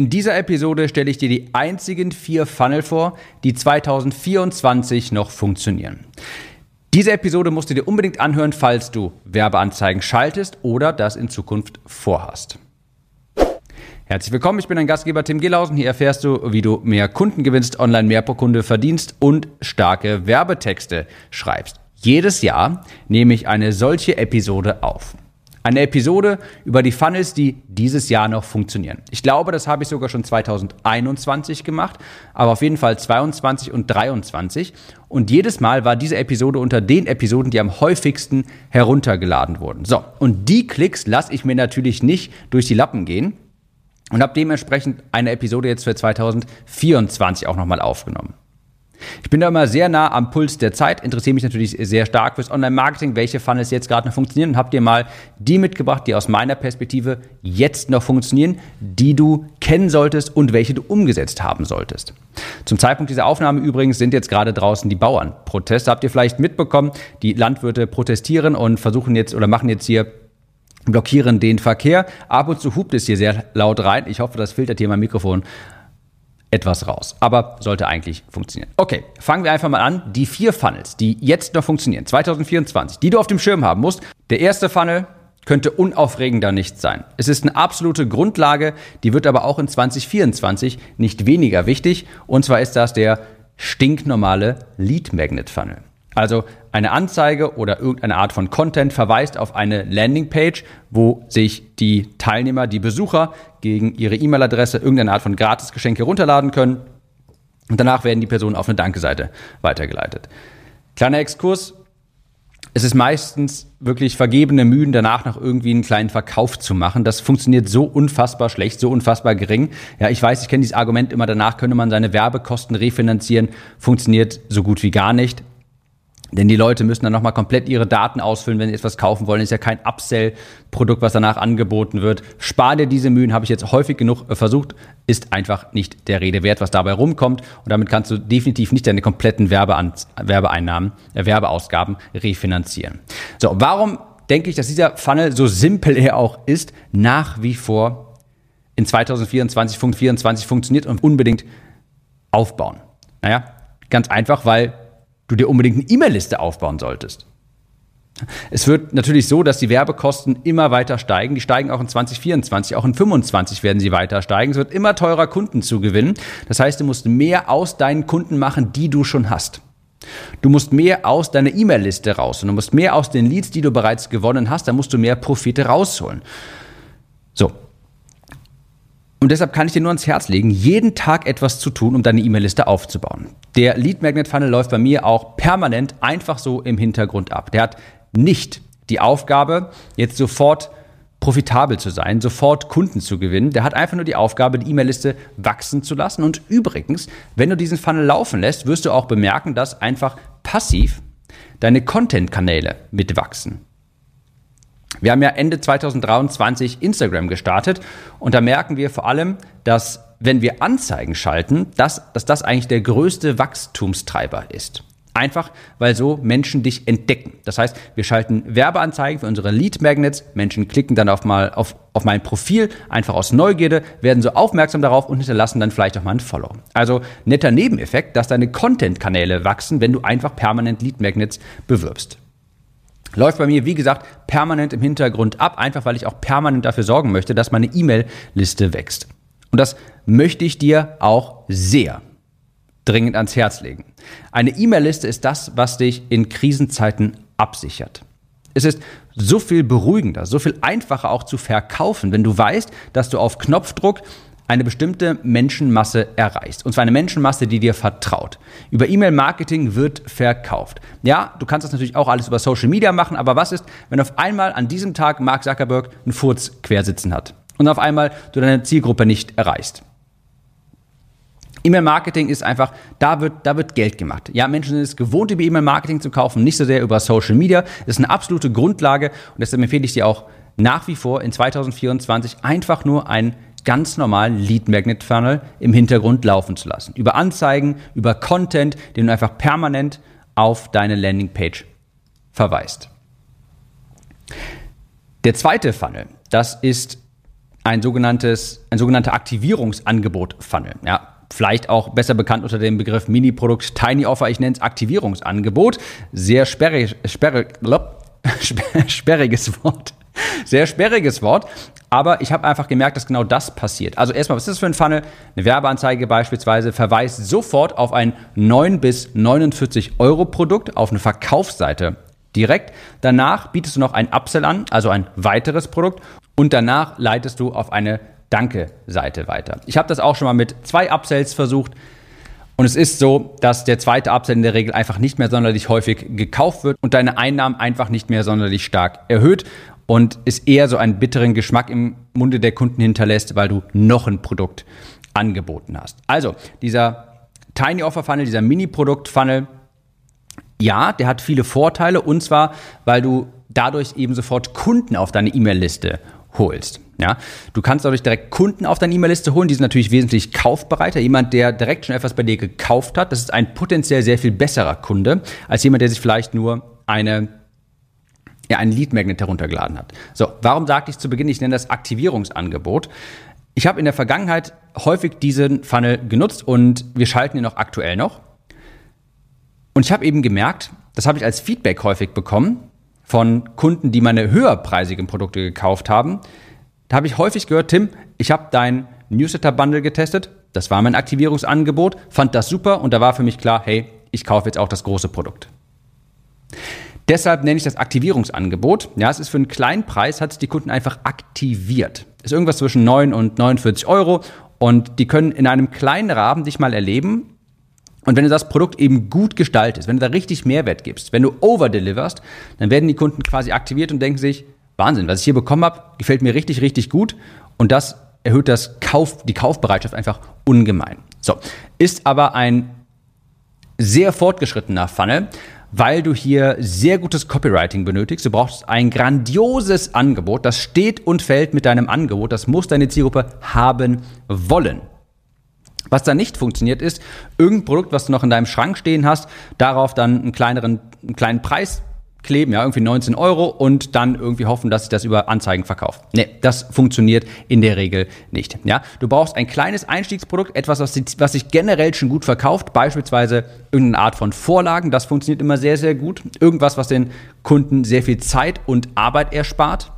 In dieser Episode stelle ich dir die einzigen vier Funnel vor, die 2024 noch funktionieren. Diese Episode musst du dir unbedingt anhören, falls du Werbeanzeigen schaltest oder das in Zukunft vorhast. Herzlich willkommen, ich bin dein Gastgeber Tim Gillhausen. Hier erfährst du, wie du mehr Kunden gewinnst, online mehr pro Kunde verdienst und starke Werbetexte schreibst. Jedes Jahr nehme ich eine solche Episode auf. Eine Episode über die Funnels, die dieses Jahr noch funktionieren. Ich glaube, das habe ich sogar schon 2021 gemacht, aber auf jeden Fall 22 und 23. Und jedes Mal war diese Episode unter den Episoden, die am häufigsten heruntergeladen wurden. So, und die Klicks lasse ich mir natürlich nicht durch die Lappen gehen und habe dementsprechend eine Episode jetzt für 2024 auch nochmal aufgenommen. Ich bin da immer sehr nah am Puls der Zeit, interessiere mich natürlich sehr stark fürs Online-Marketing, welche Funnels jetzt gerade noch funktionieren und habe dir mal die mitgebracht, die aus meiner Perspektive jetzt noch funktionieren, die du kennen solltest und welche du umgesetzt haben solltest. Zum Zeitpunkt dieser Aufnahme übrigens sind jetzt gerade draußen die Bauernproteste. Habt ihr vielleicht mitbekommen? Die Landwirte protestieren und versuchen jetzt oder machen jetzt hier blockieren den Verkehr. Ab und zu hupt es hier sehr laut rein. Ich hoffe, das filtert hier mein Mikrofon etwas raus. Aber sollte eigentlich funktionieren. Okay, fangen wir einfach mal an. Die vier Funnels, die jetzt noch funktionieren, 2024, die du auf dem Schirm haben musst. Der erste Funnel könnte unaufregender nicht sein. Es ist eine absolute Grundlage, die wird aber auch in 2024 nicht weniger wichtig. Und zwar ist das der stinknormale Lead Magnet Funnel. Also eine Anzeige oder irgendeine Art von Content verweist auf eine Landingpage, wo sich die Teilnehmer, die Besucher gegen ihre E-Mail-Adresse irgendeine Art von Gratisgeschenke runterladen können. Und danach werden die Personen auf eine Danke-Seite weitergeleitet. Kleiner Exkurs. Es ist meistens wirklich vergebene Mühen, danach noch irgendwie einen kleinen Verkauf zu machen. Das funktioniert so unfassbar schlecht, so unfassbar gering. Ja, ich weiß, ich kenne dieses Argument immer, danach könne man seine Werbekosten refinanzieren. Funktioniert so gut wie gar nicht. Denn die Leute müssen dann nochmal komplett ihre Daten ausfüllen, wenn sie etwas kaufen wollen. Ist ja kein Upsell-Produkt, was danach angeboten wird. Spar dir diese Mühen, habe ich jetzt häufig genug äh, versucht, ist einfach nicht der Rede wert, was dabei rumkommt. Und damit kannst du definitiv nicht deine kompletten Werbean Werbeeinnahmen, äh, Werbeausgaben refinanzieren. So, warum denke ich, dass dieser Funnel, so simpel er auch ist, nach wie vor in 2024, 2024 funktioniert und unbedingt aufbauen? Naja, ganz einfach, weil du dir unbedingt eine E-Mail-Liste aufbauen solltest. Es wird natürlich so, dass die Werbekosten immer weiter steigen. Die steigen auch in 2024, auch in 2025 werden sie weiter steigen. Es wird immer teurer, Kunden zu gewinnen. Das heißt, du musst mehr aus deinen Kunden machen, die du schon hast. Du musst mehr aus deiner E-Mail-Liste raus und du musst mehr aus den Leads, die du bereits gewonnen hast, da musst du mehr Profite rausholen. So, und deshalb kann ich dir nur ans Herz legen, jeden Tag etwas zu tun, um deine E-Mail-Liste aufzubauen. Der Lead Magnet Funnel läuft bei mir auch permanent einfach so im Hintergrund ab. Der hat nicht die Aufgabe, jetzt sofort profitabel zu sein, sofort Kunden zu gewinnen. Der hat einfach nur die Aufgabe, die E-Mail-Liste wachsen zu lassen. Und übrigens, wenn du diesen Funnel laufen lässt, wirst du auch bemerken, dass einfach passiv deine Content-Kanäle mitwachsen. Wir haben ja Ende 2023 Instagram gestartet und da merken wir vor allem, dass wenn wir Anzeigen schalten, dass, dass das eigentlich der größte Wachstumstreiber ist. Einfach, weil so Menschen dich entdecken. Das heißt, wir schalten Werbeanzeigen für unsere Lead Magnets. Menschen klicken dann auf mal auf, auf mein Profil, einfach aus Neugierde, werden so aufmerksam darauf und hinterlassen dann vielleicht auch mal ein Follow. Also netter Nebeneffekt, dass deine Content-Kanäle wachsen, wenn du einfach permanent Lead Magnets bewirbst. Läuft bei mir, wie gesagt, permanent im Hintergrund ab, einfach weil ich auch permanent dafür sorgen möchte, dass meine E-Mail-Liste wächst. Und das möchte ich dir auch sehr dringend ans Herz legen. Eine E-Mail-Liste ist das, was dich in Krisenzeiten absichert. Es ist so viel beruhigender, so viel einfacher auch zu verkaufen, wenn du weißt, dass du auf Knopfdruck eine bestimmte Menschenmasse erreichst. Und zwar eine Menschenmasse, die dir vertraut. Über E-Mail-Marketing wird verkauft. Ja, du kannst das natürlich auch alles über Social Media machen, aber was ist, wenn auf einmal an diesem Tag Mark Zuckerberg einen Furz quersitzen hat und auf einmal du deine Zielgruppe nicht erreichst? E-Mail-Marketing ist einfach, da wird, da wird Geld gemacht. Ja, Menschen sind es gewohnt, über E-Mail-Marketing zu kaufen, nicht so sehr über Social Media. Das ist eine absolute Grundlage und deshalb empfehle ich dir auch nach wie vor in 2024 einfach nur ein ganz normalen Lead Magnet Funnel im Hintergrund laufen zu lassen. Über Anzeigen, über Content, den du einfach permanent auf deine Landingpage verweist. Der zweite Funnel, das ist ein sogenanntes, ein sogenannter Aktivierungsangebot-Funnel. Ja, vielleicht auch besser bekannt unter dem Begriff Mini-Produkt Tiny Offer. Ich nenne es Aktivierungsangebot. Sehr sperrig, sperrig, sperriges Wort. Sehr sperriges Wort. Aber ich habe einfach gemerkt, dass genau das passiert. Also erstmal, was ist das für ein Funnel? Eine Werbeanzeige beispielsweise verweist sofort auf ein 9 bis 49 Euro Produkt auf eine Verkaufsseite direkt. Danach bietest du noch ein Upsell an, also ein weiteres Produkt. Und danach leitest du auf eine Danke-Seite weiter. Ich habe das auch schon mal mit zwei Upsells versucht. Und es ist so, dass der zweite Upsell in der Regel einfach nicht mehr sonderlich häufig gekauft wird und deine Einnahmen einfach nicht mehr sonderlich stark erhöht und es eher so einen bitteren Geschmack im Munde der Kunden hinterlässt, weil du noch ein Produkt angeboten hast. Also, dieser Tiny Offer Funnel, dieser Mini-Produkt Funnel, ja, der hat viele Vorteile und zwar, weil du dadurch eben sofort Kunden auf deine E-Mail-Liste holst. Ja, du kannst dadurch direkt Kunden auf deine E-Mail-Liste holen. Die sind natürlich wesentlich kaufbereiter. Jemand, der direkt schon etwas bei dir gekauft hat, das ist ein potenziell sehr viel besserer Kunde als jemand, der sich vielleicht nur eine ja, einen Lead Magnet heruntergeladen hat. So, warum sagte ich zu Beginn, ich nenne das Aktivierungsangebot? Ich habe in der Vergangenheit häufig diesen Funnel genutzt und wir schalten ihn auch aktuell noch. Und ich habe eben gemerkt, das habe ich als Feedback häufig bekommen von Kunden, die meine höherpreisigen Produkte gekauft haben. Da habe ich häufig gehört, Tim, ich habe dein Newsletter-Bundle getestet, das war mein Aktivierungsangebot, fand das super und da war für mich klar, hey, ich kaufe jetzt auch das große Produkt. Deshalb nenne ich das Aktivierungsangebot. Ja, es ist für einen kleinen Preis, hat es die Kunden einfach aktiviert. Ist irgendwas zwischen 9 und 49 Euro und die können in einem kleinen Rahmen dich mal erleben. Und wenn du das Produkt eben gut gestaltest, wenn du da richtig Mehrwert gibst, wenn du overdeliverst, dann werden die Kunden quasi aktiviert und denken sich, Wahnsinn, was ich hier bekommen habe, gefällt mir richtig, richtig gut. Und das erhöht das Kauf, die Kaufbereitschaft einfach ungemein. So, ist aber ein sehr fortgeschrittener Funnel weil du hier sehr gutes Copywriting benötigst. Du brauchst ein grandioses Angebot. Das steht und fällt mit deinem Angebot. Das muss deine Zielgruppe haben wollen. Was da nicht funktioniert ist, irgendein Produkt, was du noch in deinem Schrank stehen hast, darauf dann einen kleineren, einen kleinen Preis kleben, ja, irgendwie 19 Euro und dann irgendwie hoffen, dass sich das über Anzeigen verkauft. Nee, das funktioniert in der Regel nicht. Ja, du brauchst ein kleines Einstiegsprodukt, etwas, was, was sich generell schon gut verkauft, beispielsweise irgendeine Art von Vorlagen, das funktioniert immer sehr, sehr gut. Irgendwas, was den Kunden sehr viel Zeit und Arbeit erspart.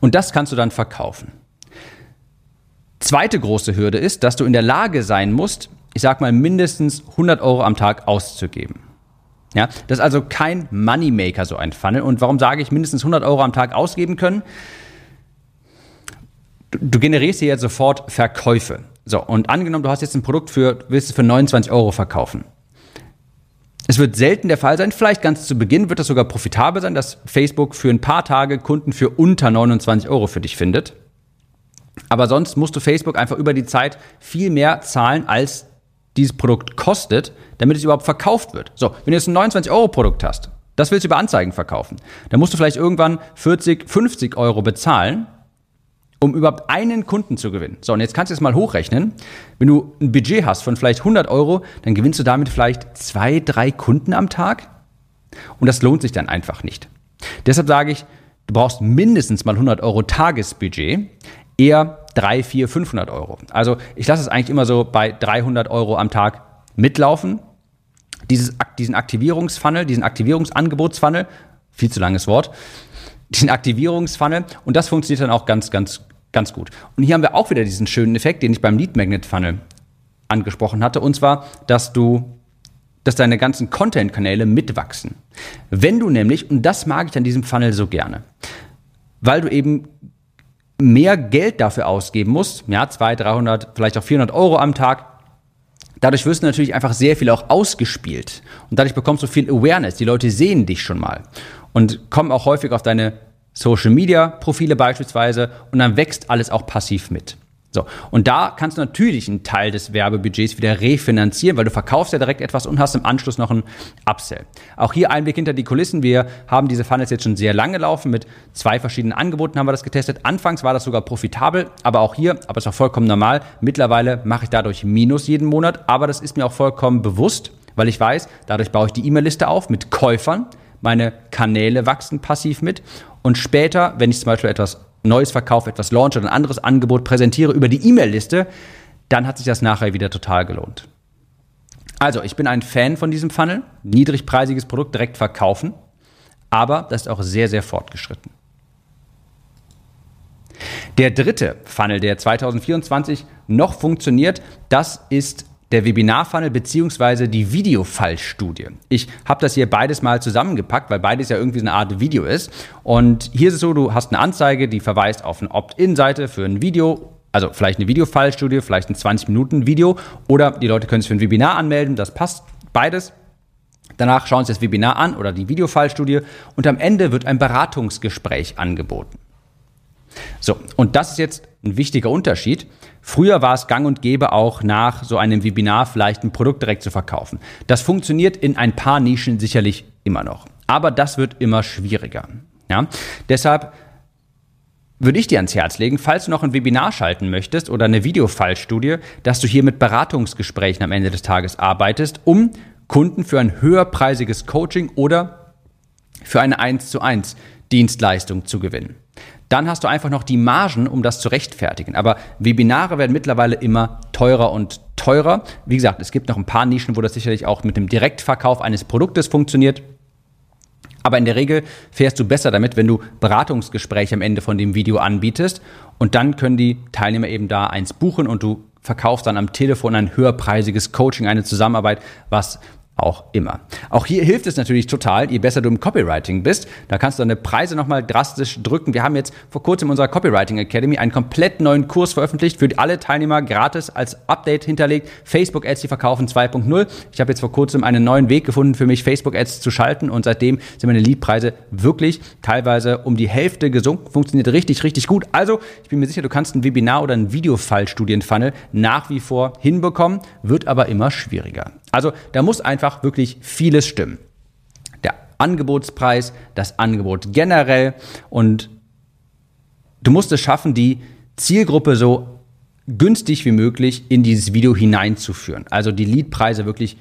Und das kannst du dann verkaufen. Zweite große Hürde ist, dass du in der Lage sein musst, ich sag mal mindestens 100 Euro am Tag auszugeben. Ja, das ist also kein Moneymaker, so ein Funnel. Und warum sage ich mindestens 100 Euro am Tag ausgeben können? Du, du generierst hier jetzt sofort Verkäufe. So, und angenommen, du hast jetzt ein Produkt für, willst es für 29 Euro verkaufen. Es wird selten der Fall sein, vielleicht ganz zu Beginn wird es sogar profitabel sein, dass Facebook für ein paar Tage Kunden für unter 29 Euro für dich findet. Aber sonst musst du Facebook einfach über die Zeit viel mehr zahlen, als dieses Produkt kostet, damit es überhaupt verkauft wird. So, wenn du jetzt ein 29-Euro-Produkt hast, das willst du über Anzeigen verkaufen, dann musst du vielleicht irgendwann 40, 50 Euro bezahlen, um überhaupt einen Kunden zu gewinnen. So, und jetzt kannst du es mal hochrechnen. Wenn du ein Budget hast von vielleicht 100 Euro, dann gewinnst du damit vielleicht zwei, drei Kunden am Tag. Und das lohnt sich dann einfach nicht. Deshalb sage ich, du brauchst mindestens mal 100 Euro Tagesbudget, eher 3, 4, 500 Euro. Also ich lasse es eigentlich immer so bei 300 Euro am Tag mitlaufen. Dieses, diesen Aktivierungsfunnel, diesen Aktivierungsangebotsfunnel, viel zu langes Wort, diesen Aktivierungsfunnel und das funktioniert dann auch ganz, ganz, ganz gut. Und hier haben wir auch wieder diesen schönen Effekt, den ich beim Lead Magnet Funnel angesprochen hatte, und zwar, dass du dass deine ganzen Content-Kanäle mitwachsen. Wenn du nämlich, und das mag ich an diesem Funnel so gerne, weil du eben mehr Geld dafür ausgeben musst, ja, 200, 300, vielleicht auch 400 Euro am Tag, dadurch wirst du natürlich einfach sehr viel auch ausgespielt. Und dadurch bekommst du viel Awareness. Die Leute sehen dich schon mal und kommen auch häufig auf deine Social Media Profile beispielsweise und dann wächst alles auch passiv mit. So, und da kannst du natürlich einen Teil des Werbebudgets wieder refinanzieren, weil du verkaufst ja direkt etwas und hast im Anschluss noch einen Upsell. Auch hier Einblick hinter die Kulissen. Wir haben diese Funnels jetzt schon sehr lange laufen. Mit zwei verschiedenen Angeboten haben wir das getestet. Anfangs war das sogar profitabel, aber auch hier, aber ist auch vollkommen normal. Mittlerweile mache ich dadurch Minus jeden Monat, aber das ist mir auch vollkommen bewusst, weil ich weiß, dadurch baue ich die E-Mail-Liste auf mit Käufern. Meine Kanäle wachsen passiv mit. Und später, wenn ich zum Beispiel etwas Neues verkaufe, etwas launche oder ein anderes Angebot präsentiere über die E-Mail-Liste, dann hat sich das nachher wieder total gelohnt. Also, ich bin ein Fan von diesem Funnel. Niedrigpreisiges Produkt direkt verkaufen. Aber das ist auch sehr, sehr fortgeschritten. Der dritte Funnel, der 2024 noch funktioniert, das ist der Webinar-Funnel beziehungsweise die Videofallstudie. Ich habe das hier beides mal zusammengepackt, weil beides ja irgendwie so eine Art Video ist. Und hier ist es so, du hast eine Anzeige, die verweist auf eine Opt-in-Seite für ein Video also vielleicht eine Videofallstudie, vielleicht ein 20-Minuten-Video oder die Leute können sich für ein Webinar anmelden, das passt beides. Danach schauen sie das Webinar an oder die Videofallstudie und am Ende wird ein Beratungsgespräch angeboten. So, und das ist jetzt ein wichtiger Unterschied. Früher war es gang und gäbe auch nach so einem Webinar vielleicht ein Produkt direkt zu verkaufen. Das funktioniert in ein paar Nischen sicherlich immer noch. Aber das wird immer schwieriger. Ja? Deshalb würde ich dir ans Herz legen, falls du noch ein Webinar schalten möchtest oder eine Videofallstudie, dass du hier mit Beratungsgesprächen am Ende des Tages arbeitest, um Kunden für ein höherpreisiges Coaching oder für eine 1 zu 1 Dienstleistung zu gewinnen. Dann hast du einfach noch die Margen, um das zu rechtfertigen. Aber Webinare werden mittlerweile immer teurer und teurer. Wie gesagt, es gibt noch ein paar Nischen, wo das sicherlich auch mit dem Direktverkauf eines Produktes funktioniert. Aber in der Regel fährst du besser damit, wenn du Beratungsgespräche am Ende von dem Video anbietest und dann können die Teilnehmer eben da eins buchen und du verkaufst dann am Telefon ein höherpreisiges Coaching, eine Zusammenarbeit, was auch immer. Auch hier hilft es natürlich total, je besser du im Copywriting bist. Da kannst du deine Preise nochmal drastisch drücken. Wir haben jetzt vor kurzem in unserer Copywriting Academy einen komplett neuen Kurs veröffentlicht, für alle Teilnehmer gratis als Update hinterlegt. Facebook Ads, die verkaufen 2.0. Ich habe jetzt vor kurzem einen neuen Weg gefunden für mich, Facebook Ads zu schalten und seitdem sind meine Leadpreise wirklich teilweise um die Hälfte gesunken. Funktioniert richtig, richtig gut. Also, ich bin mir sicher, du kannst ein Webinar oder ein Videofallstudienfunnel nach wie vor hinbekommen, wird aber immer schwieriger. Also da muss einfach wirklich vieles stimmen. Der Angebotspreis, das Angebot generell und du musst es schaffen, die Zielgruppe so günstig wie möglich in dieses Video hineinzuführen. Also die Leadpreise wirklich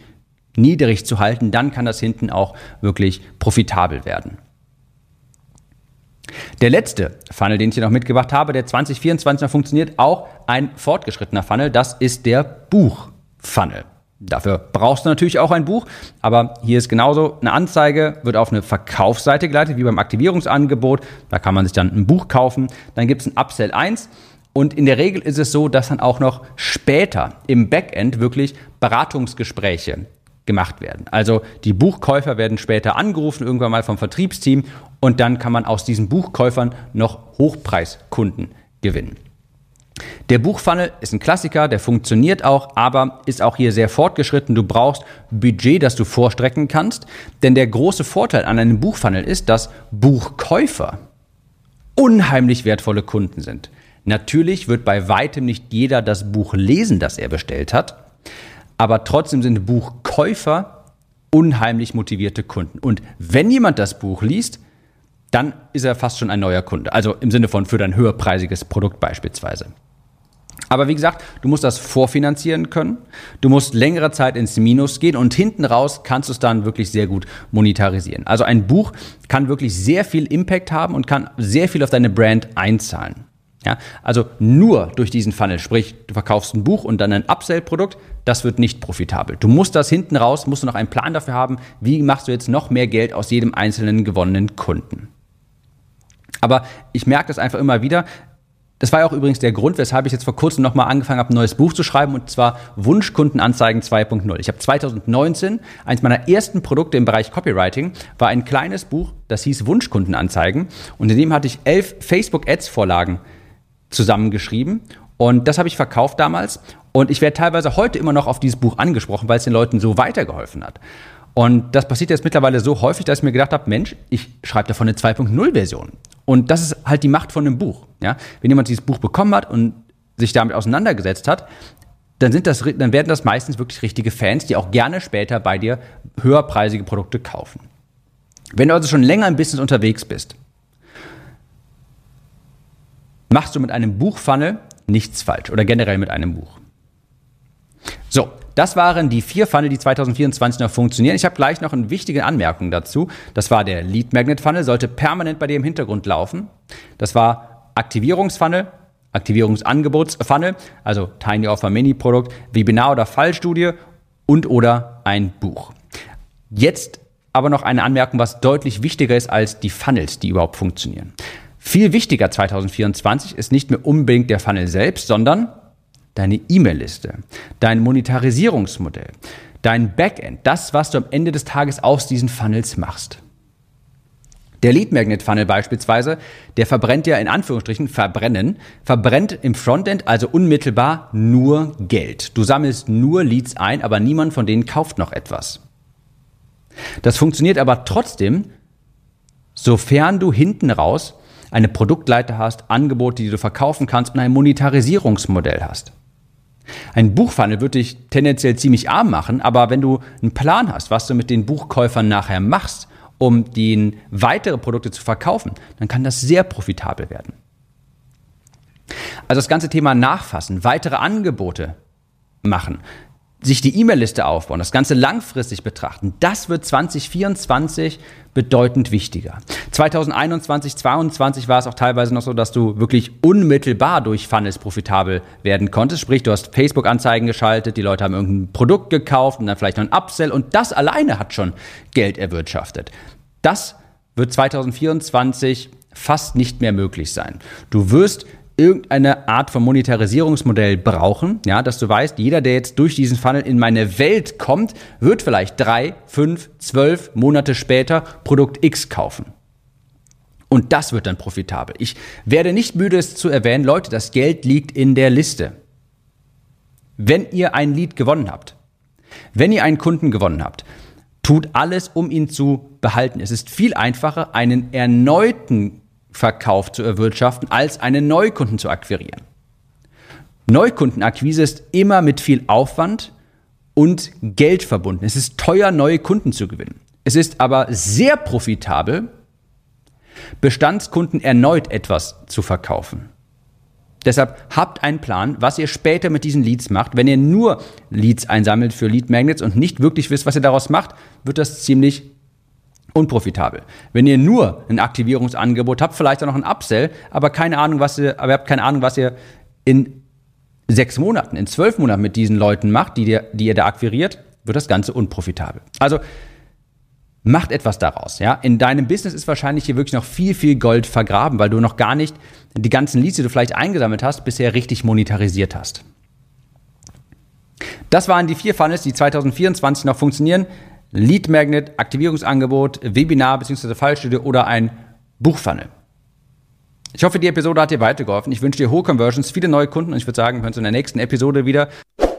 niedrig zu halten, dann kann das hinten auch wirklich profitabel werden. Der letzte Funnel, den ich hier noch mitgebracht habe, der 2024 noch funktioniert, auch ein fortgeschrittener Funnel, das ist der Buchfunnel. Dafür brauchst du natürlich auch ein Buch, aber hier ist genauso eine Anzeige, wird auf eine Verkaufsseite geleitet, wie beim Aktivierungsangebot. Da kann man sich dann ein Buch kaufen. Dann gibt es ein Upsell 1 und in der Regel ist es so, dass dann auch noch später im Backend wirklich Beratungsgespräche gemacht werden. Also die Buchkäufer werden später angerufen, irgendwann mal vom Vertriebsteam und dann kann man aus diesen Buchkäufern noch Hochpreiskunden gewinnen. Der Buchfunnel ist ein Klassiker, der funktioniert auch, aber ist auch hier sehr fortgeschritten. Du brauchst Budget, das du vorstrecken kannst. Denn der große Vorteil an einem Buchfunnel ist, dass Buchkäufer unheimlich wertvolle Kunden sind. Natürlich wird bei weitem nicht jeder das Buch lesen, das er bestellt hat, aber trotzdem sind Buchkäufer unheimlich motivierte Kunden. Und wenn jemand das Buch liest, dann ist er fast schon ein neuer Kunde. Also im Sinne von für dein höherpreisiges Produkt beispielsweise. Aber wie gesagt, du musst das vorfinanzieren können. Du musst längere Zeit ins Minus gehen und hinten raus kannst du es dann wirklich sehr gut monetarisieren. Also ein Buch kann wirklich sehr viel Impact haben und kann sehr viel auf deine Brand einzahlen. Ja, also nur durch diesen Funnel, sprich, du verkaufst ein Buch und dann ein Upsell-Produkt, das wird nicht profitabel. Du musst das hinten raus, musst du noch einen Plan dafür haben, wie machst du jetzt noch mehr Geld aus jedem einzelnen gewonnenen Kunden. Aber ich merke das einfach immer wieder, das war ja auch übrigens der Grund, weshalb ich jetzt vor kurzem nochmal angefangen habe, ein neues Buch zu schreiben, und zwar Wunschkundenanzeigen 2.0. Ich habe 2019, eins meiner ersten Produkte im Bereich Copywriting, war ein kleines Buch, das hieß Wunschkundenanzeigen. Und in dem hatte ich elf Facebook-Ads-Vorlagen zusammengeschrieben. Und das habe ich verkauft damals. Und ich werde teilweise heute immer noch auf dieses Buch angesprochen, weil es den Leuten so weitergeholfen hat. Und das passiert jetzt mittlerweile so häufig, dass ich mir gedacht habe, Mensch, ich schreibe davon eine 2.0-Version. Und das ist halt die Macht von einem Buch. Ja? Wenn jemand dieses Buch bekommen hat und sich damit auseinandergesetzt hat, dann, sind das, dann werden das meistens wirklich richtige Fans, die auch gerne später bei dir höherpreisige Produkte kaufen. Wenn du also schon länger im Business unterwegs bist, machst du mit einem Buchfunnel nichts falsch oder generell mit einem Buch. So, das waren die vier Funnel, die 2024 noch funktionieren. Ich habe gleich noch eine wichtige Anmerkung dazu. Das war der Lead Magnet Funnel, sollte permanent bei dir im Hintergrund laufen. Das war Aktivierungsfunnel, Aktivierungsangebotsfunnel, also Tiny Offer Mini Produkt, Webinar oder Fallstudie und oder ein Buch. Jetzt aber noch eine Anmerkung, was deutlich wichtiger ist als die Funnels, die überhaupt funktionieren. Viel wichtiger 2024 ist nicht mehr unbedingt der Funnel selbst, sondern deine E-Mail-Liste, dein Monetarisierungsmodell, dein Backend, das, was du am Ende des Tages aus diesen Funnels machst. Der Lead Magnet Funnel beispielsweise, der verbrennt ja in Anführungsstrichen verbrennen, verbrennt im Frontend also unmittelbar nur Geld. Du sammelst nur Leads ein, aber niemand von denen kauft noch etwas. Das funktioniert aber trotzdem, sofern du hinten raus eine Produktleiter hast, Angebote, die du verkaufen kannst und ein Monetarisierungsmodell hast. Ein Buchfunnel wird dich tendenziell ziemlich arm machen, aber wenn du einen Plan hast, was du mit den Buchkäufern nachher machst, um den weitere Produkte zu verkaufen, dann kann das sehr profitabel werden. Also das ganze Thema Nachfassen, weitere Angebote machen, sich die E-Mail-Liste aufbauen, das Ganze langfristig betrachten, das wird 2024 bedeutend wichtiger. 2021, 2022 war es auch teilweise noch so, dass du wirklich unmittelbar durch Funnels profitabel werden konntest. Sprich, du hast Facebook-Anzeigen geschaltet, die Leute haben irgendein Produkt gekauft und dann vielleicht noch ein Upsell und das alleine hat schon Geld erwirtschaftet. Das wird 2024 fast nicht mehr möglich sein. Du wirst irgendeine Art von Monetarisierungsmodell brauchen, ja, dass du weißt, jeder, der jetzt durch diesen Funnel in meine Welt kommt, wird vielleicht drei, fünf, zwölf Monate später Produkt X kaufen. Und das wird dann profitabel. Ich werde nicht müde, es zu erwähnen, Leute, das Geld liegt in der Liste. Wenn ihr ein Lead gewonnen habt, wenn ihr einen Kunden gewonnen habt, tut alles, um ihn zu behalten. Es ist viel einfacher, einen erneuten Verkauf zu erwirtschaften, als einen Neukunden zu akquirieren. Neukundenakquise ist immer mit viel Aufwand und Geld verbunden. Es ist teuer, neue Kunden zu gewinnen. Es ist aber sehr profitabel, Bestandskunden erneut etwas zu verkaufen. Deshalb habt einen Plan, was ihr später mit diesen Leads macht. Wenn ihr nur Leads einsammelt für Lead Magnets und nicht wirklich wisst, was ihr daraus macht, wird das ziemlich unprofitabel. Wenn ihr nur ein Aktivierungsangebot habt, vielleicht auch noch ein Upsell, aber keine Ahnung, was ihr, aber ihr habt keine Ahnung, was ihr in sechs Monaten, in zwölf Monaten mit diesen Leuten macht, die, ihr, die ihr da akquiriert, wird das Ganze unprofitabel. Also macht etwas daraus. Ja? In deinem Business ist wahrscheinlich hier wirklich noch viel, viel Gold vergraben, weil du noch gar nicht die ganzen Leads, die du vielleicht eingesammelt hast, bisher richtig monetarisiert hast. Das waren die vier Funnels, die 2024 noch funktionieren. Lead Magnet, Aktivierungsangebot, Webinar bzw. Fallstudie oder ein Buchfunnel. Ich hoffe, die Episode hat dir weitergeholfen. Ich wünsche dir hohe Conversions, viele neue Kunden und ich würde sagen, wir hören uns in der nächsten Episode wieder.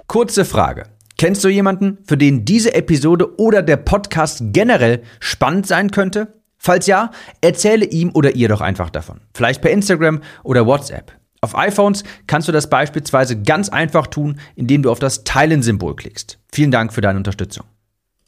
Kurze Frage. Kennst du jemanden, für den diese Episode oder der Podcast generell spannend sein könnte? Falls ja, erzähle ihm oder ihr doch einfach davon. Vielleicht per Instagram oder WhatsApp. Auf iPhones kannst du das beispielsweise ganz einfach tun, indem du auf das Teilen-Symbol klickst. Vielen Dank für deine Unterstützung.